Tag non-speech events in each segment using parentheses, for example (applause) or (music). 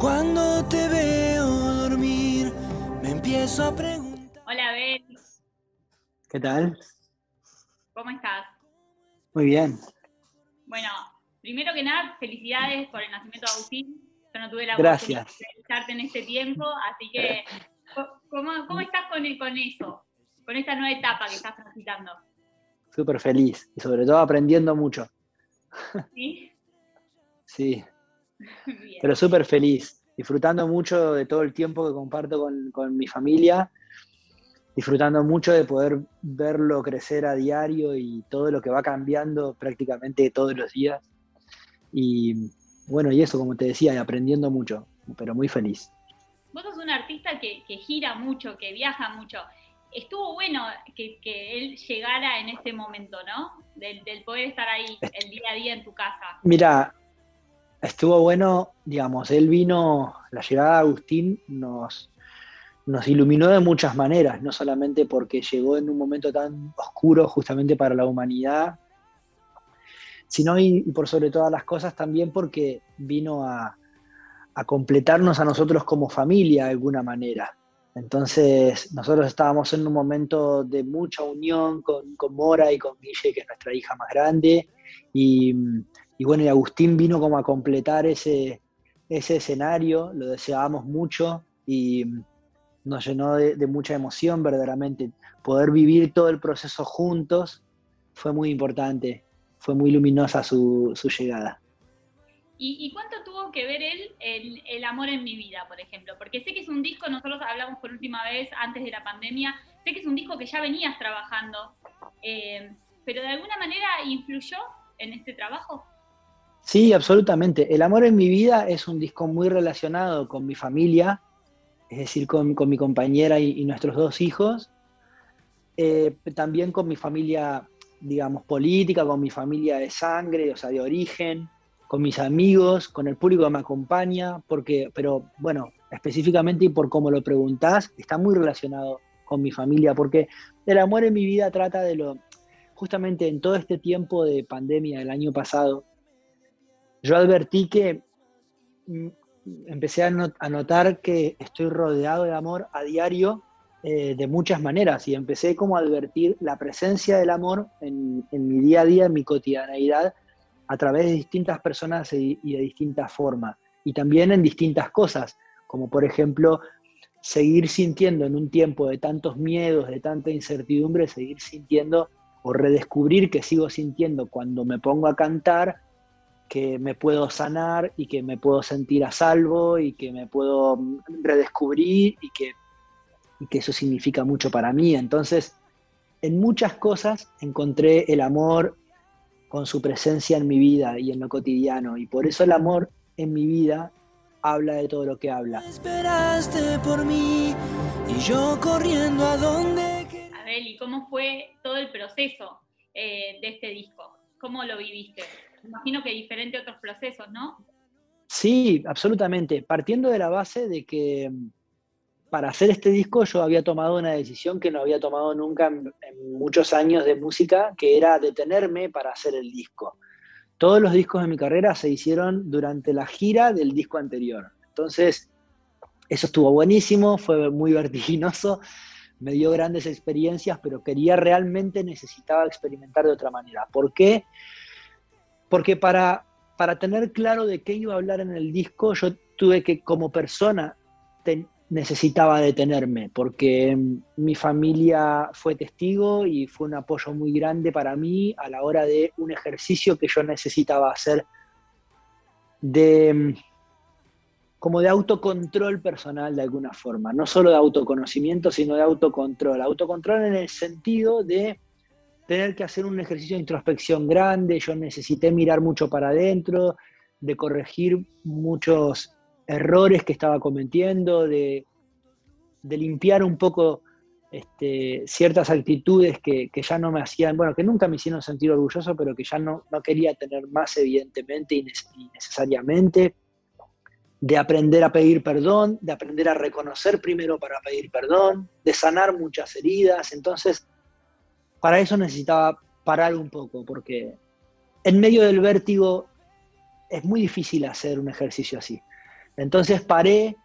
Cuando te veo dormir, me empiezo a preguntar. Hola, Bel. ¿Qué tal? ¿Cómo estás? Muy bien. Bueno, primero que nada, felicidades por el nacimiento de Agustín. Yo no tuve la Gracias. oportunidad de entrevistarte en este tiempo, así que, ¿cómo, cómo estás con, con eso? Con esta nueva etapa que estás transitando. Súper feliz y sobre todo aprendiendo mucho. ¿Sí? Sí, (laughs) Bien. pero súper feliz. Disfrutando mucho de todo el tiempo que comparto con, con mi familia. Disfrutando mucho de poder verlo crecer a diario y todo lo que va cambiando prácticamente todos los días. Y bueno, y eso, como te decía, aprendiendo mucho, pero muy feliz. Vos sos un artista que, que gira mucho, que viaja mucho. Estuvo bueno que, que él llegara en este momento, ¿no? Del, del poder estar ahí el día a día en tu casa. Mira, estuvo bueno, digamos, él vino, la llegada de Agustín nos, nos iluminó de muchas maneras, no solamente porque llegó en un momento tan oscuro justamente para la humanidad, sino y, por sobre todas las cosas también porque vino a, a completarnos a nosotros como familia de alguna manera. Entonces, nosotros estábamos en un momento de mucha unión con, con Mora y con Guille, que es nuestra hija más grande, y, y bueno, y Agustín vino como a completar ese, ese escenario, lo deseábamos mucho y nos llenó de, mucha emoción verdaderamente. Poder vivir todo el proceso juntos fue muy importante, fue muy luminosa su, su llegada. ¿Y, y cuánto tuvo que ver él el, el amor en mi vida, por ejemplo? Porque sé que es un disco, nosotros hablamos por última vez antes de la pandemia, sé que es un disco que ya venías trabajando, eh, pero de alguna manera influyó en este trabajo. Sí, absolutamente. El amor en mi vida es un disco muy relacionado con mi familia, es decir, con, mi compañera y, y, nuestros dos hijos, eh, también con mi familia, digamos, política, con mi familia de sangre, o sea, de origen, con mis amigos, con el público que me acompaña, porque, pero bueno, específicamente y por cómo lo preguntás, está muy relacionado con mi familia, porque el amor en mi vida trata de lo, justamente en todo este tiempo de pandemia del año pasado, yo advertí que mm, empecé a, not a notar que estoy rodeado de amor a diario eh, de muchas maneras y empecé como a advertir la presencia del amor en, mi día a día, en mi cotidianeidad, a través de distintas personas y de distintas formas. Y también en distintas cosas, como por ejemplo seguir sintiendo en un tiempo de tantos miedos, de tanta incertidumbre, seguir sintiendo o redescubrir que sigo sintiendo cuando me pongo a cantar, que me puedo sanar y que me puedo sentir a salvo y que me puedo redescubrir y que, y que eso significa mucho para mí. Entonces, en muchas cosas encontré el amor con su presencia en mi vida y en lo cotidiano. Y por eso el amor en mi vida habla de todo lo que habla. Esperaste por mí y yo corriendo a donde... Abel, ¿y cómo fue todo el proceso eh, de este disco? ¿Cómo lo viviste? Imagino que diferente a otros procesos, ¿no? Sí, absolutamente. Partiendo de la base de que para hacer este disco yo había tomado una decisión que no había tomado nunca en, muchos años de música, que era detenerme para hacer el disco. Todos los discos de mi carrera se hicieron durante la gira del disco anterior. Entonces, eso estuvo buenísimo, fue muy (laughs) vertiginoso, me dio grandes experiencias, pero quería realmente, necesitaba experimentar de otra manera. ¿Por qué? Para, para tener claro de qué iba a hablar en el disco, yo tuve que como persona necesitaba detenerme, porque mi familia fue testigo y fue un apoyo muy grande para mí a la hora de un ejercicio que yo necesitaba hacer de como de autocontrol personal de alguna forma, no solo de autoconocimiento, sino de autocontrol. Autocontrol en el sentido de tener que hacer un ejercicio de introspección grande, yo necesité mirar mucho para adentro, de corregir muchos errores que estaba cometiendo, de, de limpiar un poco este, ciertas actitudes que, que, ya no me hacían, bueno, que nunca me hicieron sentir orgulloso, pero que ya no, no quería tener más evidentemente y, y necesariamente, de aprender a pedir perdón, de aprender a reconocer primero para pedir perdón, de sanar muchas heridas, entonces para eso necesitaba parar un poco, porque en medio del vértigo es muy difícil hacer un ejercicio así. Entonces paré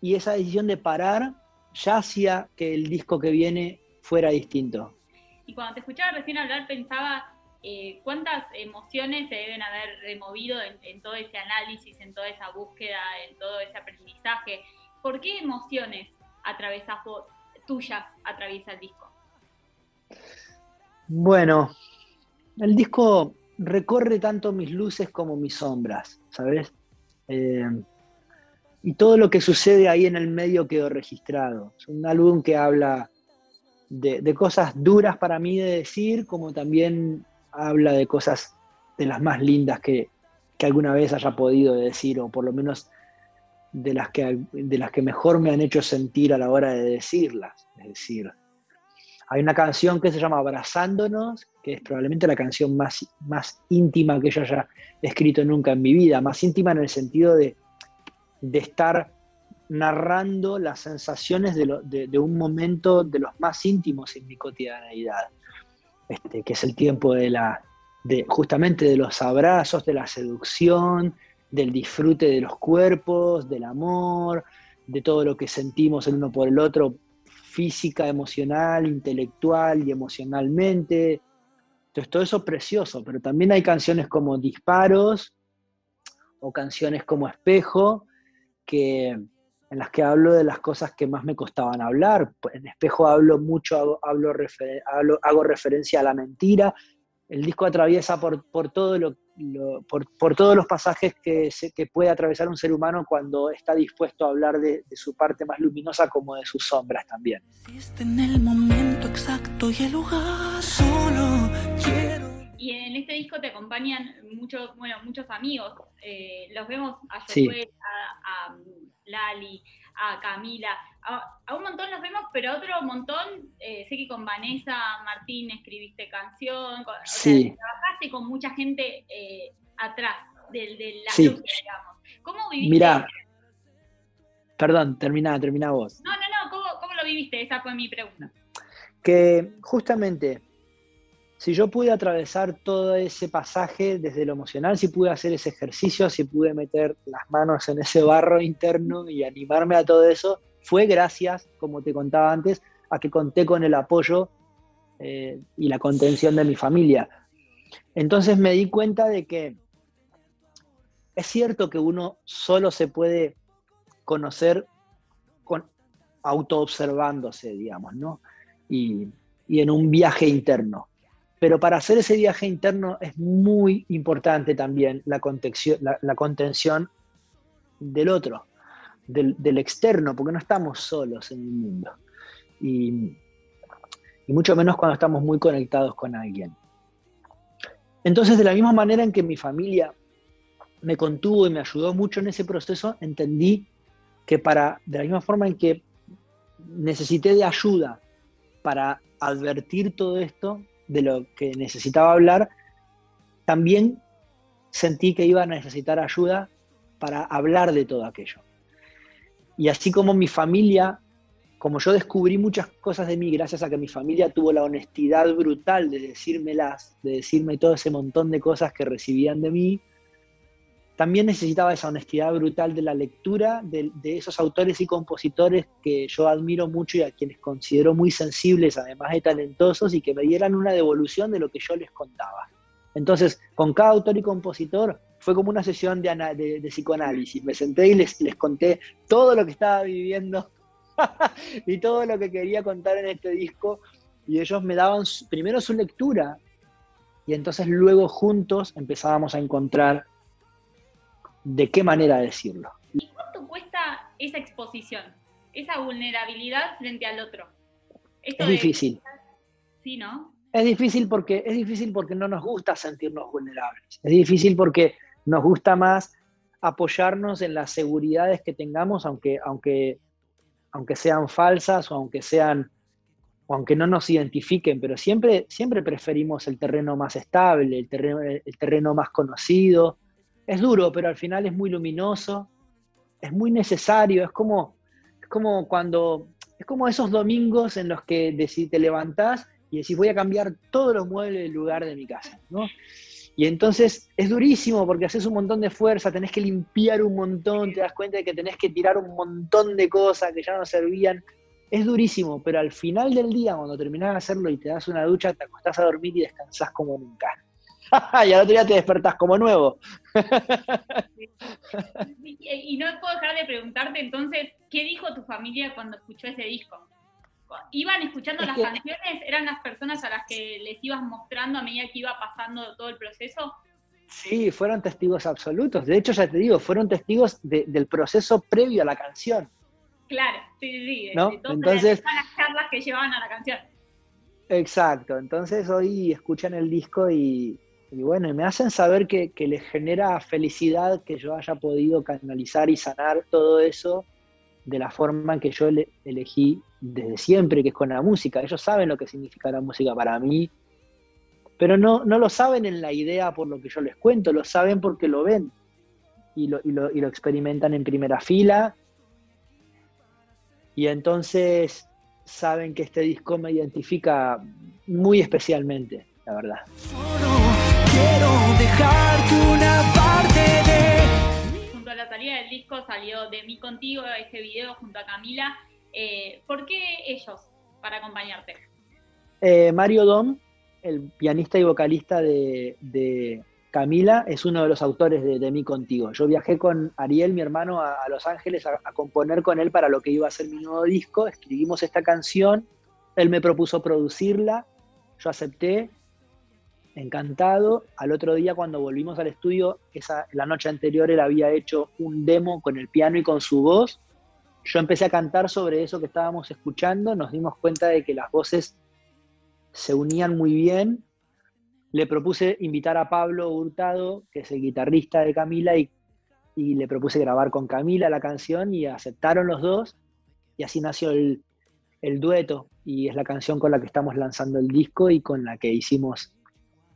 y esa decisión de parar ya hacía que el disco que viene fuera distinto. Y cuando te escuchaba recién hablar pensaba eh, cuántas emociones se deben haber removido en, todo ese análisis, en toda esa búsqueda, en todo ese aprendizaje. ¿Por qué emociones atravesas vos, tuyas atraviesa el disco? Bueno, el disco recorre tanto mis luces como mis sombras, ¿sabes? Eh, y todo lo que sucede ahí en el medio quedó registrado. Es un álbum que habla de, cosas duras para mí de decir, como también habla de cosas de las más lindas que, alguna vez haya podido decir, o por lo menos de las, que, de las que mejor me han hecho sentir a la hora de decirlas. Es decir, hay una canción que se llama Abrazándonos, que es probablemente la canción más, más íntima que yo haya escrito nunca en mi vida, más íntima en el sentido de, de estar narrando las sensaciones de, un momento de los más íntimos en mi cotidianeidad, este, que es el tiempo de la, justamente de los abrazos, de la seducción, del disfrute de los cuerpos, del amor, de todo lo que sentimos el uno por el otro, física, emocional, intelectual y emocionalmente. Entonces todo eso es precioso, pero también hay canciones como Disparos o canciones como Espejo, que, en las que hablo de las cosas que más me costaban hablar. En espejo hablo mucho, hablo, hago referencia a la mentira. El disco atraviesa por, por, todo lo, por, todos los pasajes que, que, puede atravesar un ser humano cuando está dispuesto a hablar de, su parte más luminosa como de sus sombras también. En el momento exacto y el lugar solo quiero y en este disco te acompañan muchos, bueno, muchos amigos. Eh, los vemos a Josué, a, Lali, a Camila, a, un montón los vemos, pero a otro montón, eh, sé que con Vanessa Martín escribiste canción, trabajaste con mucha gente eh, atrás de, de la digamos. ¿Cómo viviste? Mira, perdón, termina, termina vos. No, no, no, ¿cómo, ¿cómo lo viviste? Esa fue mi pregunta. Que justamente si yo pude atravesar todo ese pasaje desde lo emocional, si pude hacer ese ejercicio, si pude meter las manos en ese barro interno y animarme a todo eso, fue gracias, como te contaba antes, a que conté con el apoyo eh, y la contención de mi familia. Entonces me di cuenta de que es cierto que uno solo se puede conocer con, autoobservándose, digamos, ¿no? y en un viaje interno pero para hacer ese viaje interno es muy importante también la, la, contención del otro, del, externo, porque no estamos solos en el mundo. Y, mucho menos cuando estamos muy conectados con alguien. Entonces, de la misma manera en que mi familia me contuvo y me ayudó mucho en ese proceso, entendí que para, de la misma forma en que necesité de ayuda para advertir todo esto, de lo que necesitaba hablar, también sentí que iba a necesitar ayuda para hablar de todo aquello. Y así como mi familia, como yo descubrí muchas cosas de mí gracias a que mi familia tuvo la honestidad brutal de decírmelas, de decirme todo ese montón de cosas que recibían de mí, también necesitaba esa honestidad brutal de la lectura de, esos autores y compositores que yo admiro mucho y a quienes considero muy sensibles, además de talentosos, y que me dieran una devolución de lo que yo les contaba. Entonces, con cada autor y compositor fue como una sesión de, de, psicoanálisis. Me senté y les, les conté todo lo que estaba viviendo (laughs) y todo lo que quería contar en este disco, y ellos me daban primero su lectura, y entonces luego juntos empezábamos a encontrar de qué manera decirlo. ¿Y cuánto cuesta esa exposición, esa vulnerabilidad frente al otro? es difícil. Sí, ¿no? Es difícil porque es difícil porque no nos gusta sentirnos vulnerables. Es difícil porque nos gusta más apoyarnos en las seguridades que tengamos, aunque, aunque, aunque sean falsas o aunque sean o aunque no nos identifiquen, pero siempre, siempre preferimos el terreno más estable, el terreno, el terreno más conocido, es duro, pero al final es muy luminoso, es muy necesario, es como, es como cuando, es como esos domingos en los que te levantás y decís voy a cambiar todos los muebles del lugar de mi casa, ¿no? Y entonces es durísimo porque haces un montón de fuerza, tenés que limpiar un montón, te das cuenta de que tenés que tirar un montón de cosas que ya no servían. Es durísimo, pero al final del día, cuando terminás de hacerlo y te das una ducha, te acostás a dormir y descansás como nunca. (laughs) y al otro día te despertás como nuevo. y no puedo dejar de preguntarte entonces, ¿qué dijo tu familia cuando escuchó ese disco? ¿Iban escuchando las canciones? ¿Eran las personas a las que les ibas mostrando a medida que iba pasando todo el proceso? Sí, fueron testigos absolutos. De hecho, ya te digo, fueron testigos del proceso previo a la canción. Claro, sí, sí, ¿No? Entonces, las charlas que llevaban a la canción. Exacto, entonces hoy escuchan el disco y, bueno, y me hacen saber que, les genera felicidad que yo haya podido canalizar y sanar todo eso de la forma que yo elegí desde siempre, que es con la música. Ellos saben lo que significa la música para mí, pero no, no lo saben en la idea por lo que yo les cuento, lo saben porque lo ven y lo, y lo, y lo experimentan en primera fila. Y entonces saben que este disco me identifica muy especialmente, la verdad. Quiero dejarte una parte de... Junto a la salida del disco salió De mí contigo, este video junto a Camila. Eh, ¿Por qué ellos para acompañarte? Eh, Mario Dom, el pianista y vocalista de, Camila, es uno de los autores de, de, Mí Contigo. Yo viajé con Ariel, mi hermano, a, Los Ángeles a, componer con él para lo que iba a ser mi nuevo disco. Escribimos esta canción, él me propuso producirla, yo acepté, encantado. Al otro día, cuando volvimos al estudio, esa, la noche anterior él había hecho un demo con el piano y con su voz yo empecé a cantar sobre eso que estábamos escuchando, nos dimos cuenta de que las voces se unían muy bien. Le propuse invitar a Pablo Hurtado, que es el guitarrista de Camila, y, le propuse grabar con Camila la canción y aceptaron los dos. Y así nació el, el dueto y es la canción con la que estamos lanzando el disco y con la que hicimos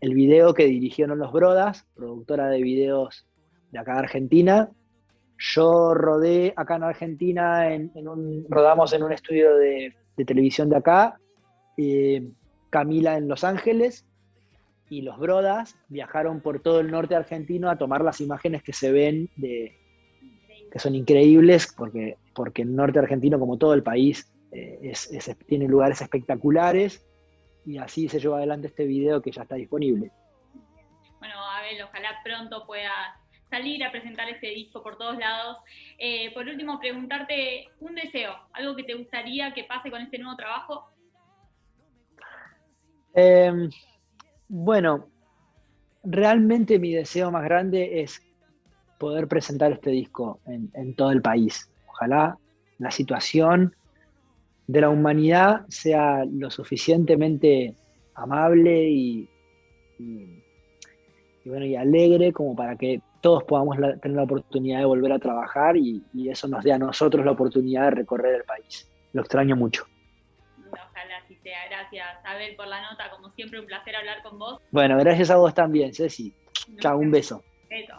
el video que dirigieron los Brodas, productora de videos de acá de Argentina, yo rodé acá en Argentina, en, un, rodamos en un estudio de, televisión de acá, eh, Camila en Los Ángeles y los Brodas viajaron por todo el norte argentino a tomar las imágenes que se ven, que son increíbles, porque, porque el norte argentino, como todo el país, eh, tiene lugares espectaculares y así se lleva adelante este video que ya está disponible. Bueno, Abel, ojalá pronto pueda salir a presentar este disco por todos lados. Eh, por último, preguntarte un deseo, algo que te gustaría que pase con este nuevo trabajo. Em, bueno, realmente mi deseo más grande es poder presentar este disco en, todo el país. Ojalá la situación de la humanidad sea lo suficientemente amable y, y, bueno, y alegre como para que todos podamos tener la oportunidad de volver a trabajar y, eso nos dé a nosotros la oportunidad de recorrer el país. Lo extraño mucho. Ojalá así sea. Gracias, Abel, por la nota. Como siempre, un placer hablar con vos. Bueno, gracias a vos también, Ceci. Chao, un beso. Beso.